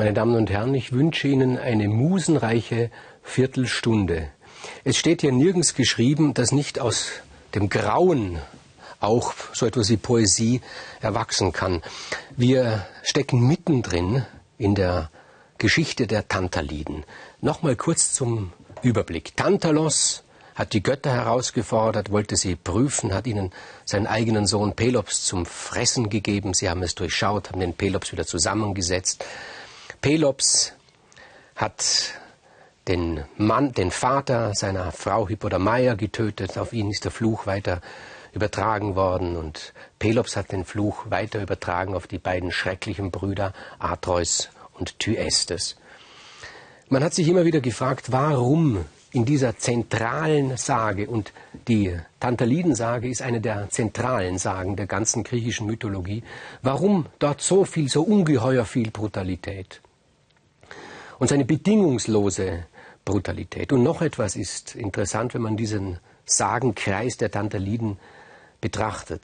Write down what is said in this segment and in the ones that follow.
Meine Damen und Herren, ich wünsche Ihnen eine musenreiche Viertelstunde. Es steht hier nirgends geschrieben, dass nicht aus dem Grauen auch so etwas wie Poesie erwachsen kann. Wir stecken mittendrin in der Geschichte der Tantaliden. Nochmal kurz zum Überblick. Tantalos hat die Götter herausgefordert, wollte sie prüfen, hat ihnen seinen eigenen Sohn Pelops zum Fressen gegeben. Sie haben es durchschaut, haben den Pelops wieder zusammengesetzt. Pelops hat den Mann, den Vater seiner Frau Hippodamia getötet. Auf ihn ist der Fluch weiter übertragen worden und Pelops hat den Fluch weiter übertragen auf die beiden schrecklichen Brüder Atreus und Thyestes. Man hat sich immer wieder gefragt, warum in dieser zentralen Sage, und die Tantalidensage ist eine der zentralen Sagen der ganzen griechischen Mythologie, warum dort so viel, so ungeheuer viel Brutalität? Und seine bedingungslose Brutalität. Und noch etwas ist interessant, wenn man diesen Sagenkreis der Tantaliden betrachtet.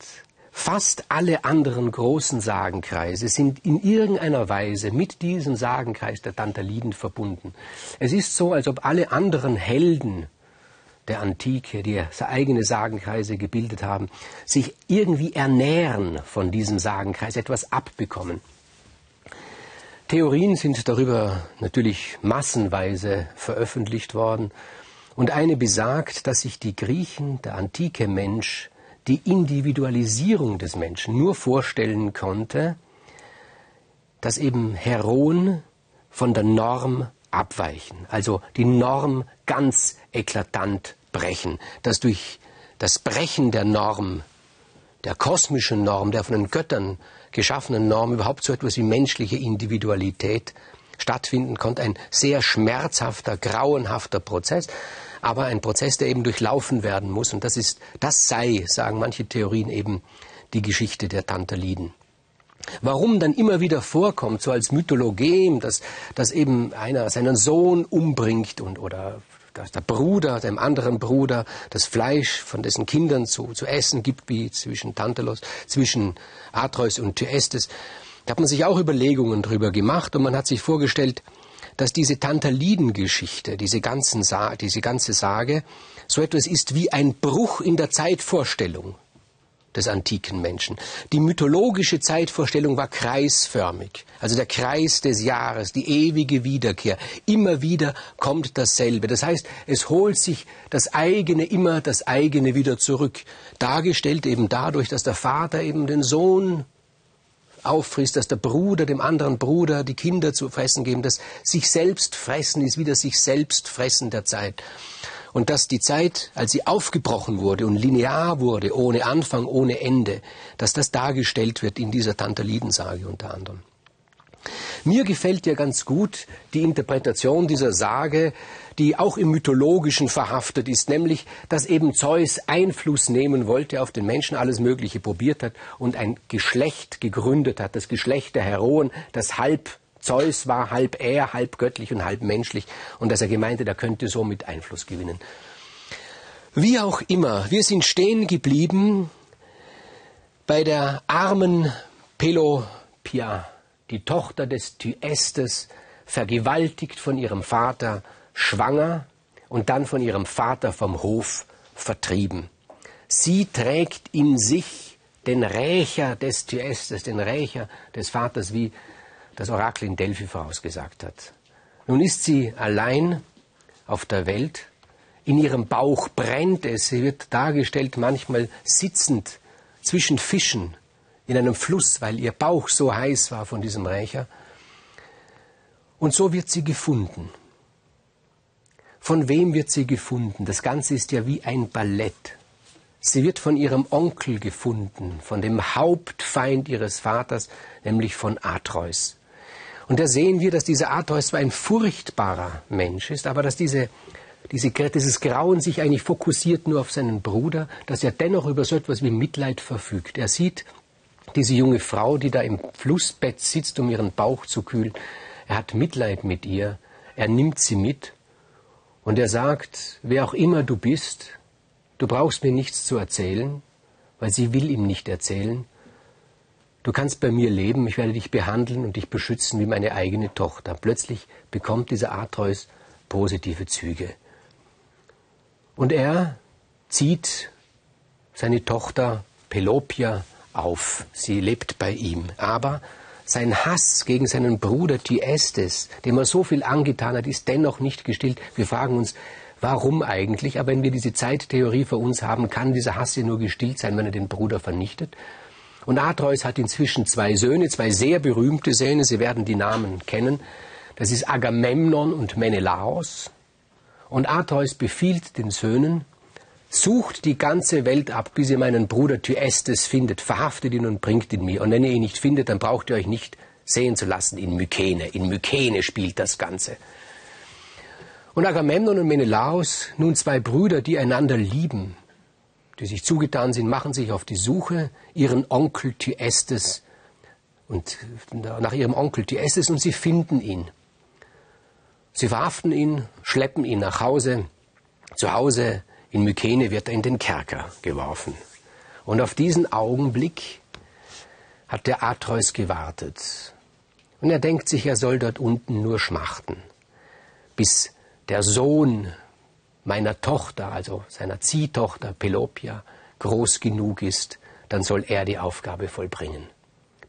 Fast alle anderen großen Sagenkreise sind in irgendeiner Weise mit diesem Sagenkreis der Tantaliden verbunden. Es ist so, als ob alle anderen Helden der Antike, die eigene Sagenkreise gebildet haben, sich irgendwie ernähren von diesem Sagenkreis, etwas abbekommen. Theorien sind darüber natürlich massenweise veröffentlicht worden. Und eine besagt, dass sich die Griechen, der antike Mensch, die Individualisierung des Menschen nur vorstellen konnte, dass eben Heroen von der Norm abweichen, also die Norm ganz eklatant brechen, dass durch das Brechen der Norm, der kosmischen Norm, der von den Göttern geschaffenen Norm überhaupt so etwas wie menschliche Individualität stattfinden konnte. Ein sehr schmerzhafter, grauenhafter Prozess aber ein Prozess, der eben durchlaufen werden muss. Und das ist, das sei, sagen manche Theorien eben, die Geschichte der Tantaliden. Warum dann immer wieder vorkommt, so als Mythologem, dass, dass eben einer seinen Sohn umbringt und, oder dass der Bruder dem anderen Bruder das Fleisch von dessen Kindern zu, zu essen gibt, wie zwischen Tantalos, zwischen Atreus und Thyestes. Da hat man sich auch Überlegungen drüber gemacht und man hat sich vorgestellt, dass diese Tantaliden-Geschichte, diese, diese ganze Sage, so etwas ist wie ein Bruch in der Zeitvorstellung des antiken Menschen. Die mythologische Zeitvorstellung war kreisförmig, also der Kreis des Jahres, die ewige Wiederkehr. Immer wieder kommt dasselbe. Das heißt, es holt sich das eigene immer das eigene wieder zurück. Dargestellt eben dadurch, dass der Vater eben den Sohn auffrisst, dass der Bruder dem anderen Bruder die Kinder zu fressen geben, dass sich selbst fressen ist wieder sich selbst fressen der Zeit. Und dass die Zeit, als sie aufgebrochen wurde und linear wurde, ohne Anfang, ohne Ende, dass das dargestellt wird in dieser Tantalidensage unter anderem. Mir gefällt ja ganz gut die Interpretation dieser Sage, die auch im Mythologischen verhaftet ist, nämlich, dass eben Zeus Einfluss nehmen wollte auf den Menschen, alles Mögliche probiert hat und ein Geschlecht gegründet hat, das Geschlecht der Heroen, das halb Zeus war, halb er, halb göttlich und halb menschlich und dass er gemeinte, er könnte somit Einfluss gewinnen. Wie auch immer, wir sind stehen geblieben bei der armen Pelopia die Tochter des Thyestes, vergewaltigt von ihrem Vater, schwanger und dann von ihrem Vater vom Hof vertrieben. Sie trägt in sich den Rächer des Thyestes, den Rächer des Vaters, wie das Orakel in Delphi vorausgesagt hat. Nun ist sie allein auf der Welt, in ihrem Bauch brennt es, sie wird dargestellt manchmal sitzend zwischen Fischen, in einem Fluss, weil ihr Bauch so heiß war von diesem Rächer. Und so wird sie gefunden. Von wem wird sie gefunden? Das Ganze ist ja wie ein Ballett. Sie wird von ihrem Onkel gefunden, von dem Hauptfeind ihres Vaters, nämlich von Atreus. Und da sehen wir, dass dieser Atreus zwar ein furchtbarer Mensch ist, aber dass diese, diese, dieses Grauen sich eigentlich fokussiert nur auf seinen Bruder, dass er dennoch über so etwas wie Mitleid verfügt. Er sieht diese junge Frau, die da im Flussbett sitzt, um ihren Bauch zu kühlen, er hat Mitleid mit ihr, er nimmt sie mit und er sagt, wer auch immer du bist, du brauchst mir nichts zu erzählen, weil sie will ihm nicht erzählen. Du kannst bei mir leben, ich werde dich behandeln und dich beschützen wie meine eigene Tochter. Plötzlich bekommt dieser Atreus positive Züge. Und er zieht seine Tochter Pelopia auf. Sie lebt bei ihm. Aber sein Hass gegen seinen Bruder Thyestes, dem er so viel angetan hat, ist dennoch nicht gestillt. Wir fragen uns, warum eigentlich? Aber wenn wir diese Zeittheorie für uns haben, kann dieser Hass ja nur gestillt sein, wenn er den Bruder vernichtet. Und Atreus hat inzwischen zwei Söhne, zwei sehr berühmte Söhne. Sie werden die Namen kennen. Das ist Agamemnon und Menelaos. Und Atreus befiehlt den Söhnen, sucht die ganze Welt ab, bis ihr meinen Bruder Thyestes findet, verhaftet ihn und bringt ihn mir. Und wenn ihr ihn nicht findet, dann braucht ihr euch nicht sehen zu lassen in Mykene. In Mykene spielt das Ganze. Und Agamemnon und Menelaos, nun zwei Brüder, die einander lieben, die sich zugetan sind, machen sich auf die Suche ihren Onkel Thyestes und nach ihrem Onkel Thyestes und sie finden ihn. Sie verhaften ihn, schleppen ihn nach Hause. Zu Hause in Mykene wird er in den Kerker geworfen. Und auf diesen Augenblick hat der Atreus gewartet. Und er denkt sich, er soll dort unten nur schmachten, bis der Sohn meiner Tochter, also seiner Ziehtochter Pelopia, groß genug ist, dann soll er die Aufgabe vollbringen.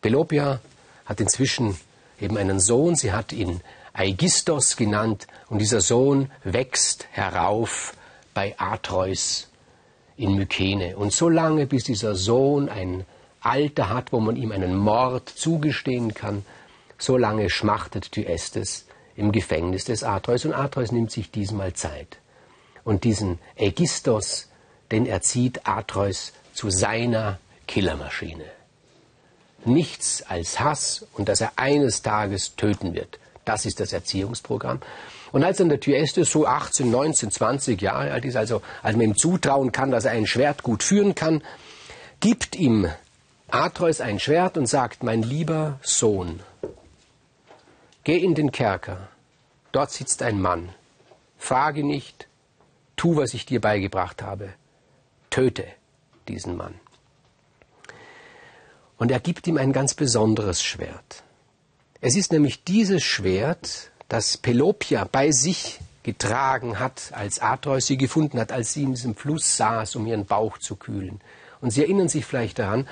Pelopia hat inzwischen eben einen Sohn, sie hat ihn Aigistos genannt, und dieser Sohn wächst herauf bei Atreus in Mykene. Und so lange, bis dieser Sohn ein Alter hat, wo man ihm einen Mord zugestehen kann, so lange schmachtet Thyestes im Gefängnis des Atreus. Und Atreus nimmt sich diesmal Zeit. Und diesen Ägistos, den erzieht Atreus zu seiner Killermaschine. Nichts als Hass und dass er eines Tages töten wird. Das ist das Erziehungsprogramm. Und als dann der Thyestes so 18, 19, 20 Jahre alt ist, also als man ihm zutrauen kann, dass er ein Schwert gut führen kann, gibt ihm Atreus ein Schwert und sagt, mein lieber Sohn, geh in den Kerker, dort sitzt ein Mann, frage nicht, tu, was ich dir beigebracht habe, töte diesen Mann. Und er gibt ihm ein ganz besonderes Schwert. Es ist nämlich dieses Schwert, das Pelopia bei sich getragen hat, als Atreus sie gefunden hat, als sie in diesem Fluss saß, um ihren Bauch zu kühlen. Und Sie erinnern sich vielleicht daran,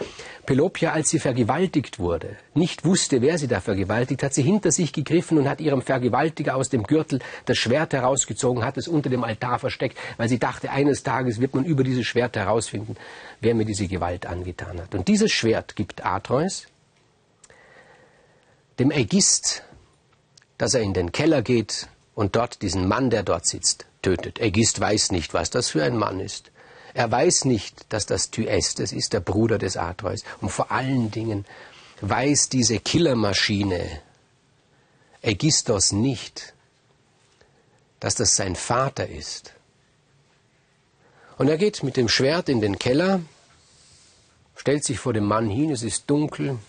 Pelopia, als sie vergewaltigt wurde, nicht wusste, wer sie da vergewaltigt, hat sie hinter sich gegriffen und hat ihrem Vergewaltiger aus dem Gürtel das Schwert herausgezogen, hat es unter dem Altar versteckt, weil sie dachte, eines Tages wird man über dieses Schwert herausfinden, wer mir diese Gewalt angetan hat. Und dieses Schwert gibt Atreus dem Ägist dass er in den Keller geht und dort diesen Mann, der dort sitzt, tötet. Ägist weiß nicht, was das für ein Mann ist. Er weiß nicht, dass das Thyestes ist, der Bruder des Atreus. Und vor allen Dingen weiß diese Killermaschine Ägistos nicht, dass das sein Vater ist. Und er geht mit dem Schwert in den Keller, stellt sich vor dem Mann hin, es ist dunkel.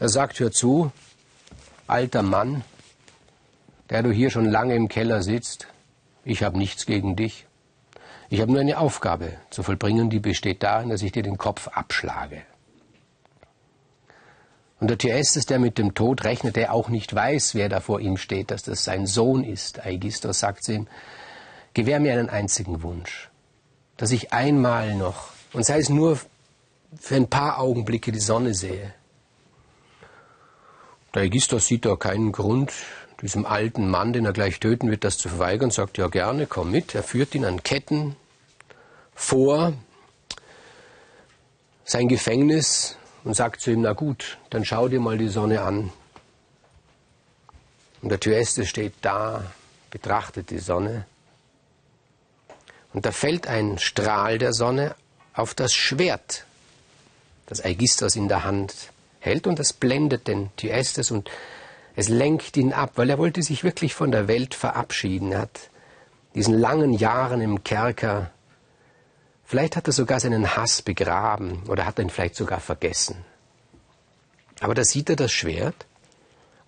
Er sagt, hör zu, alter Mann, der du hier schon lange im Keller sitzt, ich habe nichts gegen dich. Ich habe nur eine Aufgabe zu vollbringen, die besteht darin, dass ich dir den Kopf abschlage. Und der Thyestes, der mit dem Tod rechnet, der auch nicht weiß, wer da vor ihm steht, dass das sein Sohn ist, Aigistos sagt zu ihm, gewähr mir einen einzigen Wunsch, dass ich einmal noch, und sei es nur für ein paar Augenblicke, die Sonne sehe, der Aegisthos sieht da keinen Grund, diesem alten Mann, den er gleich töten wird, das zu verweigern, sagt, ja gerne, komm mit. Er führt ihn an Ketten vor sein Gefängnis und sagt zu ihm, na gut, dann schau dir mal die Sonne an. Und der Thyeste steht da, betrachtet die Sonne. Und da fällt ein Strahl der Sonne auf das Schwert, das Aegisthos in der Hand hält und das blendet den Thyestes und es lenkt ihn ab, weil er wollte sich wirklich von der Welt verabschieden. Er hat diesen langen Jahren im Kerker, vielleicht hat er sogar seinen Hass begraben oder hat ihn vielleicht sogar vergessen. Aber da sieht er das Schwert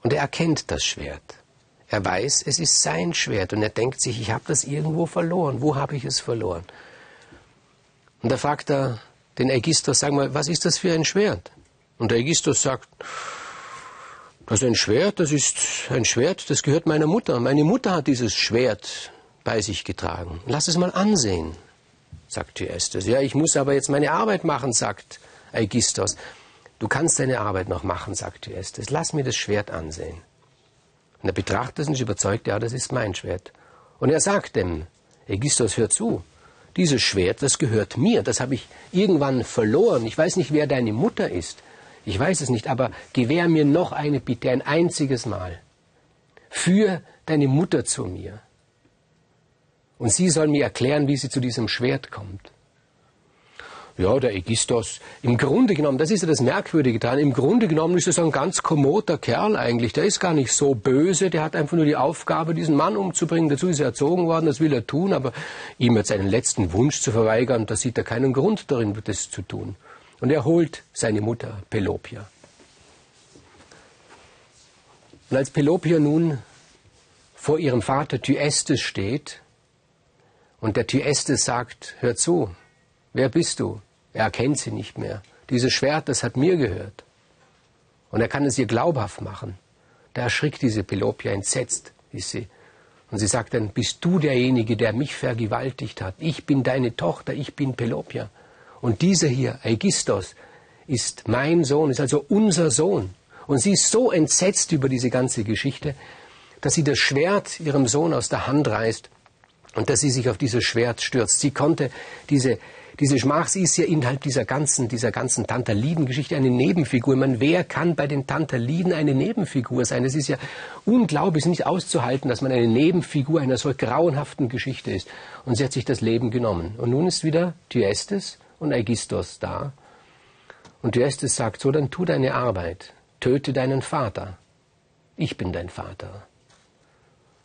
und er erkennt das Schwert. Er weiß, es ist sein Schwert und er denkt sich, ich habe das irgendwo verloren. Wo habe ich es verloren? Und da fragt er den Ägistos, sag mal, was ist das für ein Schwert? Und der Aegisthus sagt, das ist ein Schwert, das ist ein Schwert, das gehört meiner Mutter. Meine Mutter hat dieses Schwert bei sich getragen. Lass es mal ansehen, sagt Thyestes. Ja, ich muss aber jetzt meine Arbeit machen, sagt Aegisthus. Du kannst deine Arbeit noch machen, sagt Thyestes. Lass mir das Schwert ansehen. Und er betrachtet es und ist überzeugt, ja, das ist mein Schwert. Und er sagt dem, Aegisthus, hör zu, dieses Schwert, das gehört mir, das habe ich irgendwann verloren. Ich weiß nicht, wer deine Mutter ist. Ich weiß es nicht, aber gewähr mir noch eine Bitte, ein einziges Mal. Führ deine Mutter zu mir. Und sie soll mir erklären, wie sie zu diesem Schwert kommt. Ja, der Aegisthos, im Grunde genommen, das ist ja das Merkwürdige daran, im Grunde genommen ist er so ein ganz kommoder Kerl eigentlich. Der ist gar nicht so böse, der hat einfach nur die Aufgabe, diesen Mann umzubringen. Dazu ist er erzogen worden, das will er tun, aber ihm jetzt einen letzten Wunsch zu verweigern, da sieht er keinen Grund darin, das zu tun. Und er holt seine Mutter Pelopia. Und als Pelopia nun vor ihrem Vater Thyestes steht und der Thyestes sagt, hör zu, wer bist du? Er erkennt sie nicht mehr. Dieses Schwert, das hat mir gehört. Und er kann es ihr glaubhaft machen. Da erschrickt diese Pelopia entsetzt, ist sie. Und sie sagt dann, bist du derjenige, der mich vergewaltigt hat? Ich bin deine Tochter, ich bin Pelopia. Und dieser hier, Aegistos, ist mein Sohn, ist also unser Sohn. Und sie ist so entsetzt über diese ganze Geschichte, dass sie das Schwert ihrem Sohn aus der Hand reißt und dass sie sich auf dieses Schwert stürzt. Sie konnte diese, diese Schmach, sie ist ja innerhalb dieser ganzen, dieser ganzen Tantaliden-Geschichte eine Nebenfigur. Man, wer kann bei den Tantaliden eine Nebenfigur sein? Es ist ja unglaublich, nicht auszuhalten, dass man eine Nebenfigur einer solch grauenhaften Geschichte ist. Und sie hat sich das Leben genommen. Und nun ist wieder Thyestes und Aegisthos da. Und Thyestes sagt, so, dann tu deine Arbeit, töte deinen Vater. Ich bin dein Vater.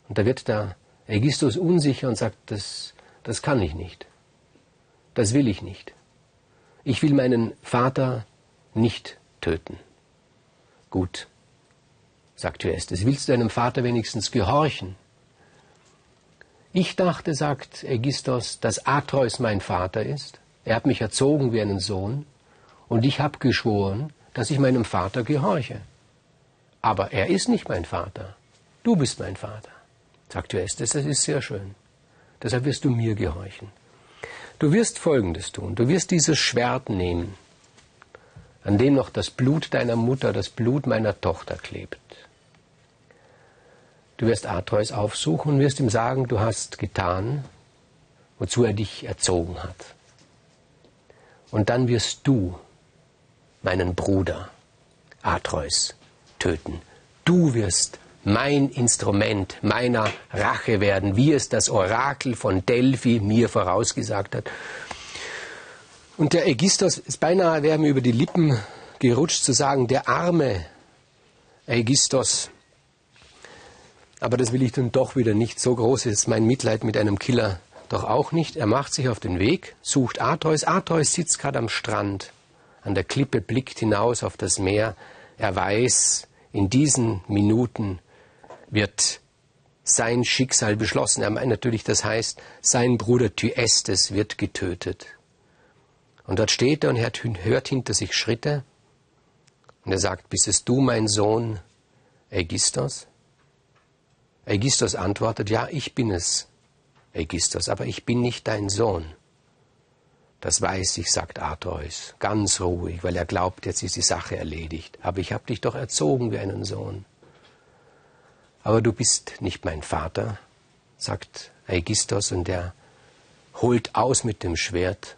Und da wird der Aegisthos unsicher und sagt, das, das kann ich nicht. Das will ich nicht. Ich will meinen Vater nicht töten. Gut, sagt Thyestes, willst du deinem Vater wenigstens gehorchen? Ich dachte, sagt Aegisthos, dass Atreus mein Vater ist. Er hat mich erzogen wie einen Sohn und ich habe geschworen, dass ich meinem Vater gehorche. Aber er ist nicht mein Vater. Du bist mein Vater. Sagt Joestes, das ist sehr schön. Deshalb wirst du mir gehorchen. Du wirst Folgendes tun. Du wirst dieses Schwert nehmen, an dem noch das Blut deiner Mutter, das Blut meiner Tochter klebt. Du wirst Atreus aufsuchen und wirst ihm sagen, du hast getan, wozu er dich erzogen hat. Und dann wirst du meinen Bruder Atreus töten. Du wirst mein Instrument meiner Rache werden, wie es das Orakel von Delphi mir vorausgesagt hat. Und der Aegisthos, ist beinahe wäre mir über die Lippen gerutscht zu sagen, der arme Aegisthos. Aber das will ich dann doch wieder nicht. So groß ist mein Mitleid mit einem Killer doch auch nicht. Er macht sich auf den Weg, sucht Atreus. Atreus sitzt gerade am Strand. An der Klippe blickt hinaus auf das Meer. Er weiß, in diesen Minuten wird sein Schicksal beschlossen. Er meint natürlich, das heißt, sein Bruder Thyestes wird getötet. Und dort steht er und hört hinter sich Schritte. Und er sagt, bist es du, mein Sohn Aegisthos? Aegisthos antwortet, ja, ich bin es, Aegisthos, aber ich bin nicht dein Sohn. Das weiß ich, sagt Atreus, ganz ruhig, weil er glaubt, jetzt ist die Sache erledigt. Aber ich habe dich doch erzogen wie einen Sohn. Aber du bist nicht mein Vater, sagt Aegisthos, und er holt aus mit dem Schwert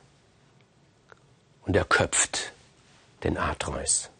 und er köpft den Atreus.